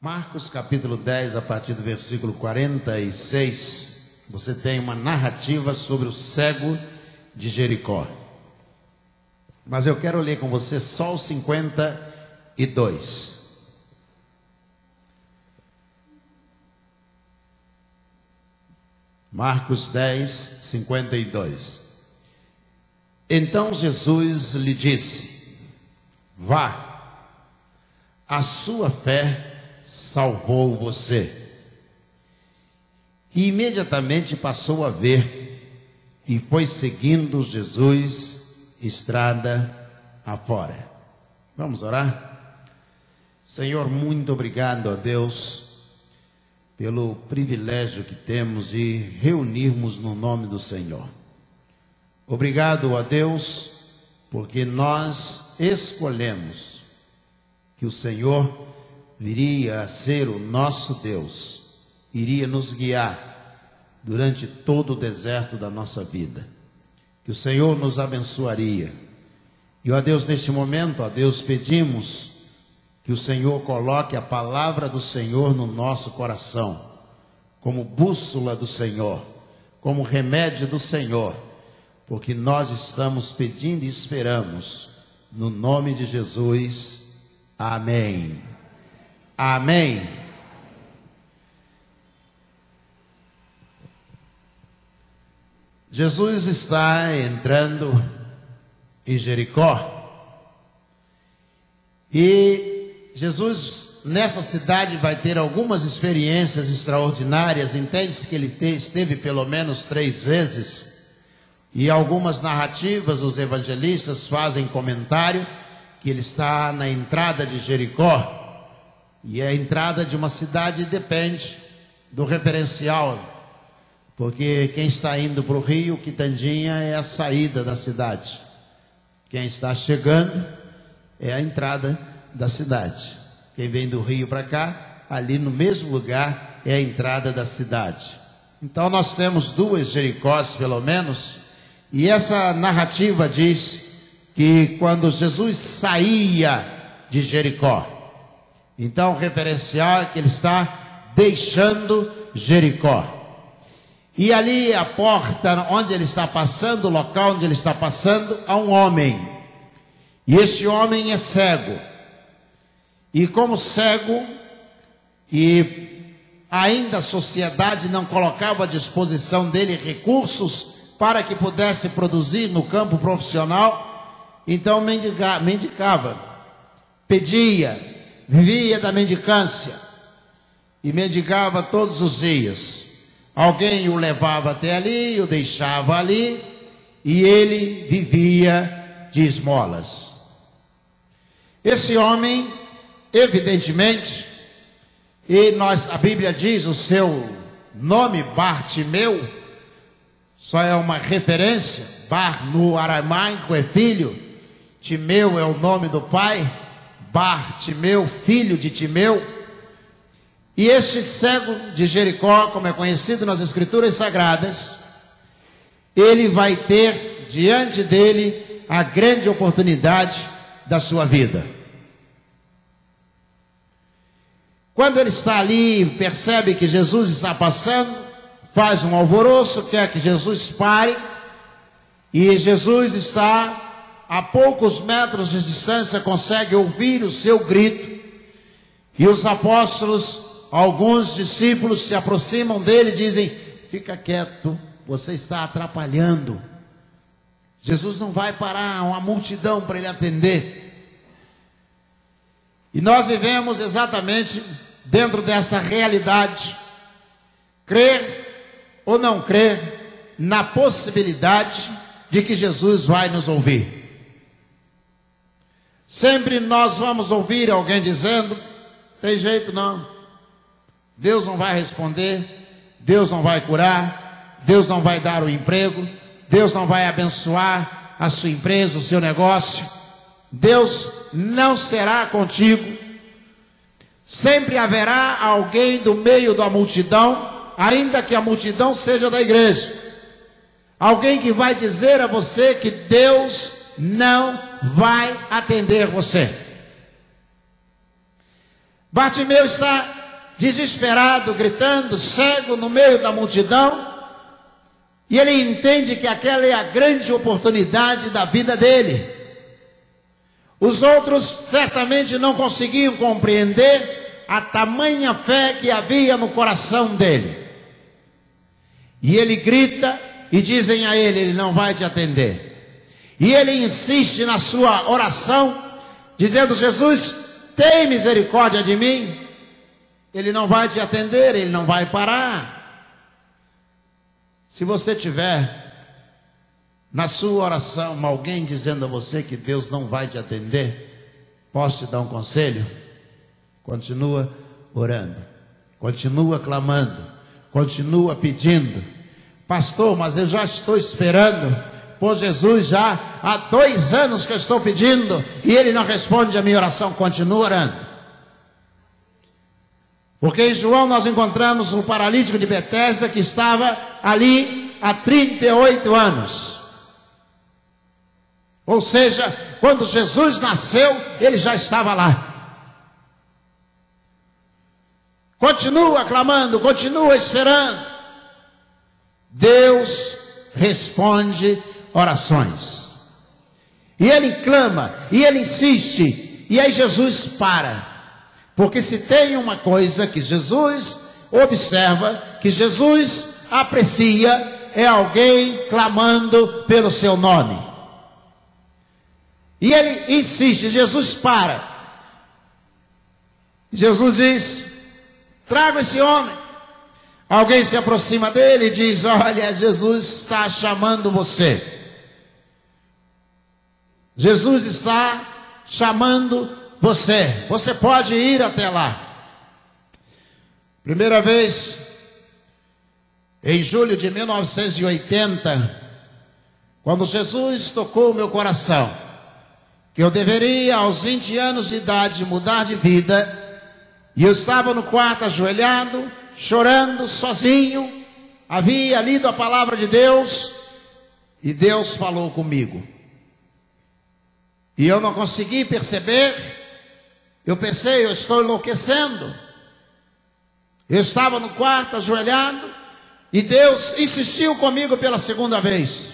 Marcos capítulo 10, a partir do versículo 46, você tem uma narrativa sobre o cego de Jericó. Mas eu quero ler com você só o 52. Marcos 10, 52. Então Jesus lhe disse: Vá, a sua fé salvou você. E imediatamente passou a ver e foi seguindo Jesus estrada afora. Vamos orar? Senhor, muito obrigado a Deus pelo privilégio que temos de reunirmos no nome do Senhor. Obrigado a Deus, porque nós escolhemos que o Senhor viria a ser o nosso Deus, iria nos guiar durante todo o deserto da nossa vida. Que o Senhor nos abençoaria. E, ó Deus, neste momento, ó Deus, pedimos que o Senhor coloque a palavra do Senhor no nosso coração, como bússola do Senhor, como remédio do Senhor, porque nós estamos pedindo e esperamos, no nome de Jesus. Amém. Amém. Jesus está entrando em Jericó e Jesus, nessa cidade, vai ter algumas experiências extraordinárias. Entende-se que ele esteve pelo menos três vezes. E algumas narrativas, os evangelistas fazem comentário que ele está na entrada de Jericó. E a entrada de uma cidade depende do referencial. Porque quem está indo para o rio, Quitandinha, é a saída da cidade. Quem está chegando é a entrada da cidade. Quem vem do rio para cá, ali no mesmo lugar é a entrada da cidade. Então nós temos duas Jericós, pelo menos, e essa narrativa diz que quando Jesus saía de Jericó, então o referencial é que ele está deixando Jericó. E ali a porta onde ele está passando, o local onde ele está passando, há um homem. E esse homem é cego. E como cego, e ainda a sociedade não colocava à disposição dele recursos para que pudesse produzir no campo profissional, então mendiga, mendicava, pedia, vivia da mendicância e mendigava todos os dias. Alguém o levava até ali, o deixava ali e ele vivia de esmolas. Esse homem Evidentemente, e nós, a Bíblia diz o seu nome, Bartimeu, só é uma referência. Bar no aramaico é filho, Timeu é o nome do pai, Bartimeu, filho de Timeu. E este cego de Jericó, como é conhecido nas Escrituras Sagradas, ele vai ter diante dele a grande oportunidade da sua vida. Quando ele está ali, percebe que Jesus está passando, faz um alvoroço, quer que Jesus pare, e Jesus está a poucos metros de distância, consegue ouvir o seu grito, e os apóstolos, alguns discípulos se aproximam dele e dizem: Fica quieto, você está atrapalhando. Jesus não vai parar uma multidão para ele atender. E nós vivemos exatamente dentro dessa realidade, crer ou não crer na possibilidade de que Jesus vai nos ouvir. Sempre nós vamos ouvir alguém dizendo: tem jeito não, Deus não vai responder, Deus não vai curar, Deus não vai dar o emprego, Deus não vai abençoar a sua empresa, o seu negócio, Deus não será contigo. Sempre haverá alguém do meio da multidão, ainda que a multidão seja da igreja. Alguém que vai dizer a você que Deus não vai atender você. Bartimeu está desesperado, gritando, cego no meio da multidão, e ele entende que aquela é a grande oportunidade da vida dele. Os outros certamente não conseguiam compreender a tamanha fé que havia no coração dele. E ele grita e dizem a ele: ele não vai te atender. E ele insiste na sua oração, dizendo: Jesus, tem misericórdia de mim. Ele não vai te atender, ele não vai parar. Se você tiver na sua oração alguém dizendo a você que Deus não vai te atender, posso te dar um conselho? Continua orando, continua clamando, continua pedindo. Pastor, mas eu já estou esperando por Jesus já há dois anos que eu estou pedindo e ele não responde a minha oração. Continua orando. Porque em João nós encontramos um paralítico de Betesda que estava ali há 38 anos. Ou seja, quando Jesus nasceu, ele já estava lá. Continua clamando, continua esperando. Deus responde orações. E ele clama, e ele insiste, e aí Jesus para. Porque se tem uma coisa que Jesus observa, que Jesus aprecia, é alguém clamando pelo seu nome. E ele insiste, Jesus para. Jesus diz: traga esse homem. Alguém se aproxima dele e diz: Olha, Jesus está chamando você. Jesus está chamando você. Você pode ir até lá. Primeira vez, em julho de 1980, quando Jesus tocou meu coração, que eu deveria, aos 20 anos de idade, mudar de vida, e eu estava no quarto ajoelhado, chorando, sozinho, havia lido a palavra de Deus, e Deus falou comigo. E eu não consegui perceber eu pensei, eu estou enlouquecendo. Eu estava no quarto, ajoelhado, e Deus insistiu comigo pela segunda vez.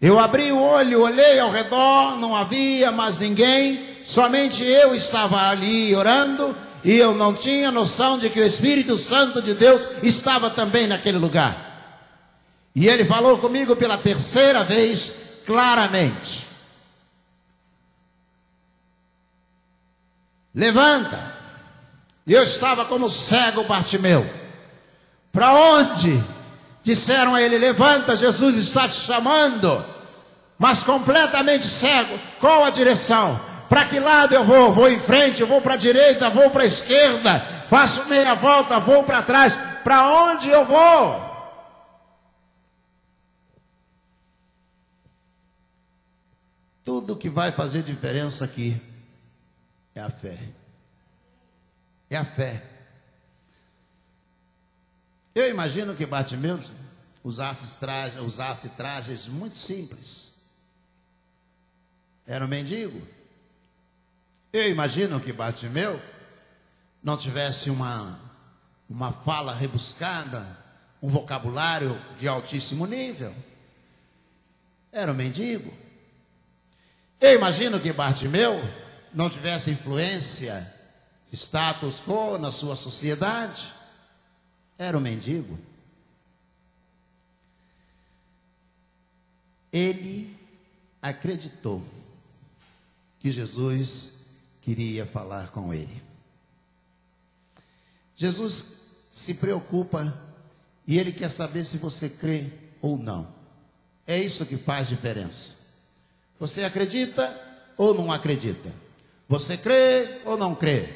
Eu abri o olho, olhei ao redor, não havia mais ninguém, somente eu estava ali orando, e eu não tinha noção de que o Espírito Santo de Deus estava também naquele lugar. E ele falou comigo pela terceira vez, claramente. Levanta. E eu estava como cego Bartimeu. Para onde? Disseram a ele: Levanta, Jesus está te chamando. Mas completamente cego. Qual a direção? Para que lado eu vou? Vou em frente, vou para a direita, vou para a esquerda, faço meia volta, vou para trás. Para onde eu vou? Tudo que vai fazer diferença aqui é a fé. É a fé. Eu imagino que Bartimeu usasse trajes, usasse trajes muito simples. Era um mendigo. Eu imagino que Bartimeu não tivesse uma, uma fala rebuscada, um vocabulário de altíssimo nível. Era um mendigo. Eu imagino que Bartimeu não tivesse influência, status quo na sua sociedade, era um mendigo. Ele acreditou que Jesus queria falar com ele. Jesus se preocupa e ele quer saber se você crê ou não. É isso que faz diferença. Você acredita ou não acredita? Você crê ou não crê?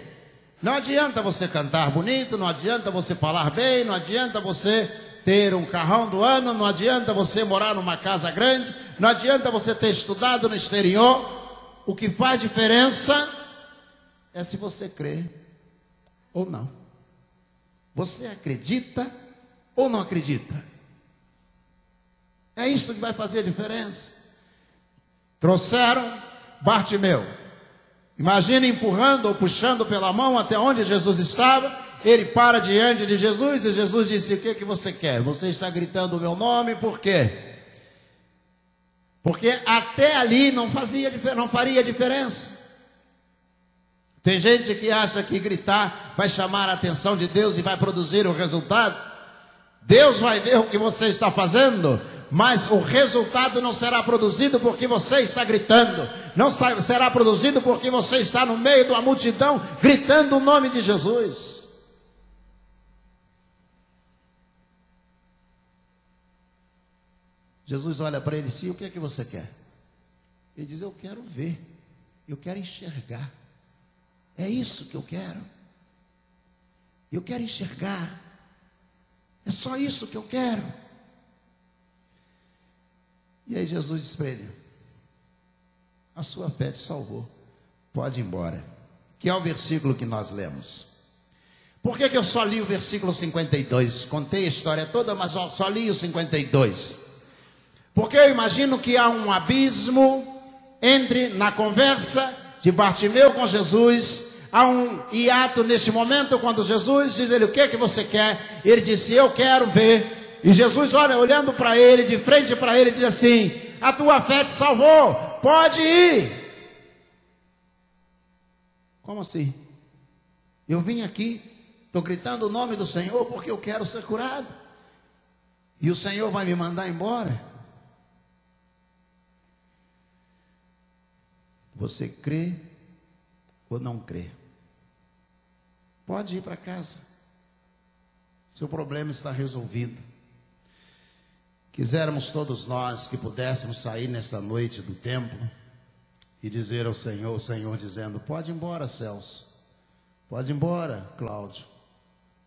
Não adianta você cantar bonito, não adianta você falar bem, não adianta você ter um carrão do ano, não adianta você morar numa casa grande, não adianta você ter estudado no exterior. O que faz diferença é se você crê ou não. Você acredita ou não acredita? É isso que vai fazer diferença. Trouxeram Bartimeu. Imagina empurrando ou puxando pela mão até onde Jesus estava. Ele para diante de Jesus e Jesus disse: O que, que você quer? Você está gritando o meu nome, por quê? Porque até ali não, fazia, não faria diferença. Tem gente que acha que gritar vai chamar a atenção de Deus e vai produzir o resultado. Deus vai ver o que você está fazendo, mas o resultado não será produzido porque você está gritando, não será produzido porque você está no meio uma multidão gritando o nome de Jesus. Jesus olha para ele e diz: O que é que você quer? Ele diz: Eu quero ver, eu quero enxergar. É isso que eu quero. Eu quero enxergar. É só isso que eu quero. E aí Jesus diz para ele: A sua fé te salvou. Pode ir embora. Que é o versículo que nós lemos. Por que, que eu só li o versículo 52? Contei a história toda, mas só li o 52. Porque eu imagino que há um abismo entre na conversa de Bartimeu com Jesus. Há um hiato neste momento quando Jesus diz ele o que que você quer? Ele disse eu quero ver. E Jesus olha olhando para ele de frente para ele diz assim: a tua fé te salvou. Pode ir. Como assim? Eu vim aqui, estou gritando o nome do Senhor porque eu quero ser curado. E o Senhor vai me mandar embora. Você crê ou não crê? Pode ir para casa. Seu problema está resolvido. Quiséramos todos nós que pudéssemos sair nesta noite do templo e dizer ao Senhor, o Senhor dizendo: Pode ir embora, Celso. Pode ir embora, Cláudio.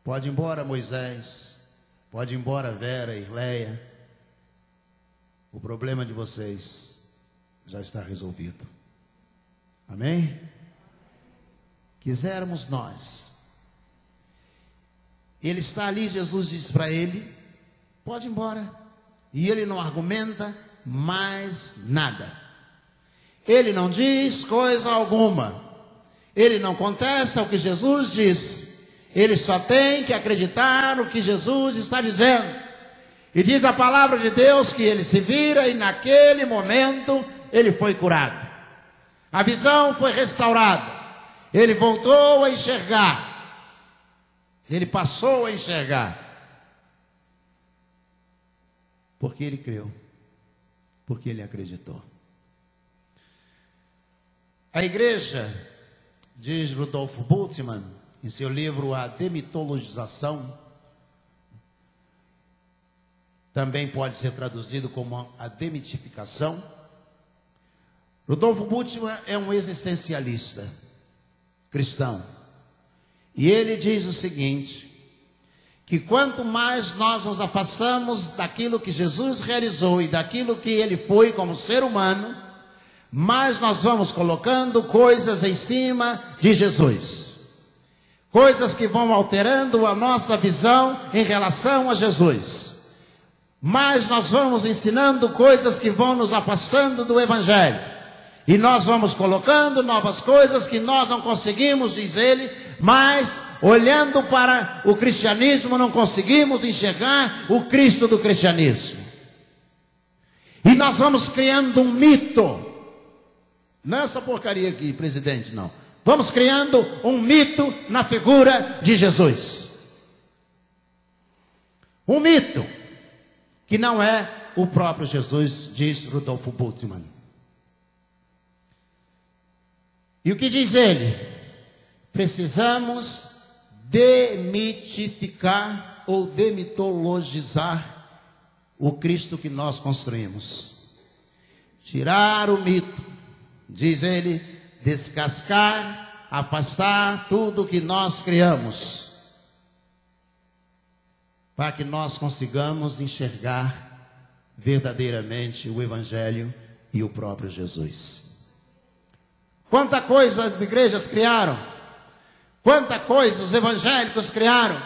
Pode ir embora, Moisés. Pode ir embora, Vera e Leia. O problema de vocês já está resolvido. Amém? Quisermos nós. Ele está ali, Jesus diz para ele: pode ir embora. E ele não argumenta mais nada. Ele não diz coisa alguma. Ele não contesta o que Jesus diz. Ele só tem que acreditar no que Jesus está dizendo. E diz a palavra de Deus que ele se vira e naquele momento ele foi curado. A visão foi restaurada. Ele voltou a enxergar. Ele passou a enxergar. Porque ele creu. Porque ele acreditou. A igreja, diz Rudolf Bultmann, em seu livro A Demitologização, também pode ser traduzido como a demitificação Rodolfo Bultmann é um existencialista cristão. E ele diz o seguinte: que quanto mais nós nos afastamos daquilo que Jesus realizou e daquilo que ele foi como ser humano, mais nós vamos colocando coisas em cima de Jesus. Coisas que vão alterando a nossa visão em relação a Jesus. Mais nós vamos ensinando coisas que vão nos afastando do Evangelho. E nós vamos colocando novas coisas que nós não conseguimos, diz ele, mas olhando para o cristianismo não conseguimos enxergar o Cristo do cristianismo. E nós vamos criando um mito. Nessa porcaria aqui, presidente, não. Vamos criando um mito na figura de Jesus. Um mito que não é o próprio Jesus, diz Rudolfo Bultmann. E o que diz ele? Precisamos demitificar ou demitologizar o Cristo que nós construímos. Tirar o mito, diz ele, descascar, afastar tudo que nós criamos, para que nós consigamos enxergar verdadeiramente o Evangelho e o próprio Jesus. Quanta coisa as igrejas criaram. Quanta coisa os evangélicos criaram.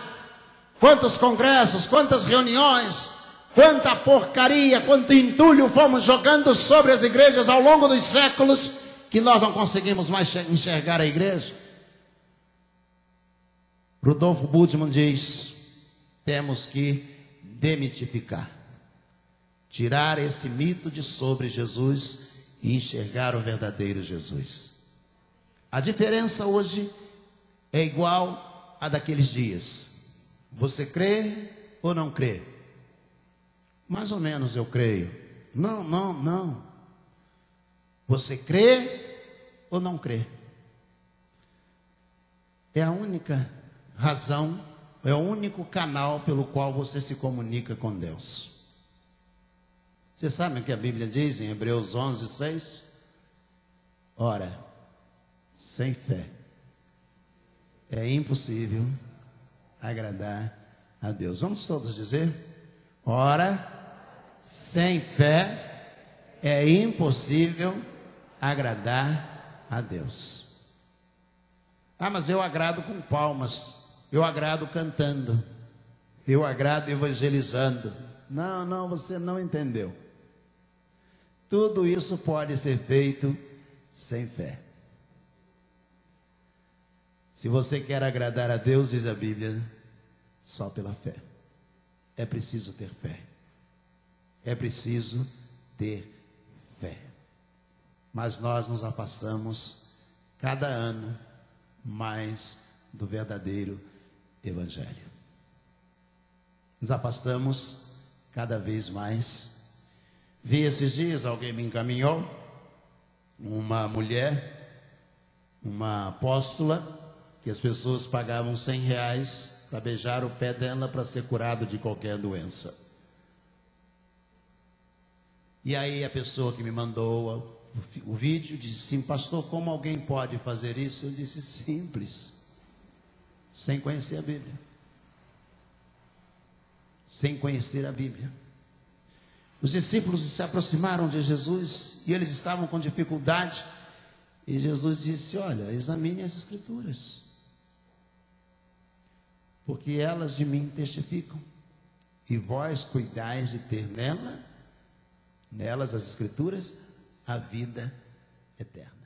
Quantos congressos, quantas reuniões, quanta porcaria, quanto entulho fomos jogando sobre as igrejas ao longo dos séculos, que nós não conseguimos mais enxergar a igreja? Rudolfo Bultmann diz: temos que demitificar, tirar esse mito de sobre Jesus e enxergar o verdadeiro Jesus. A diferença hoje é igual a daqueles dias. Você crê ou não crê? Mais ou menos eu creio. Não, não, não. Você crê ou não crê? É a única razão, é o único canal pelo qual você se comunica com Deus. Você sabe o que a Bíblia diz em Hebreus 11, 6? Ora, sem fé é impossível agradar a Deus. Vamos todos dizer? Ora, sem fé é impossível agradar a Deus. Ah, mas eu agrado com palmas, eu agrado cantando, eu agrado evangelizando. Não, não, você não entendeu. Tudo isso pode ser feito sem fé. Se você quer agradar a Deus, diz a Bíblia, só pela fé. É preciso ter fé. É preciso ter fé. Mas nós nos afastamos cada ano mais do verdadeiro Evangelho. Nos afastamos cada vez mais Vi esses dias, alguém me encaminhou, uma mulher, uma apóstola, que as pessoas pagavam 100 reais para beijar o pé dela para ser curado de qualquer doença. E aí a pessoa que me mandou o, vídeo disse assim, pastor, como alguém pode fazer isso? Eu disse, simples, sem conhecer a Bíblia. Sem conhecer a Bíblia. Os discípulos se aproximaram de Jesus e eles estavam com dificuldade. E Jesus disse: Olha, examine as Escrituras, porque elas de mim testificam, e vós cuidais de ter nela, nelas as Escrituras, a vida eterna.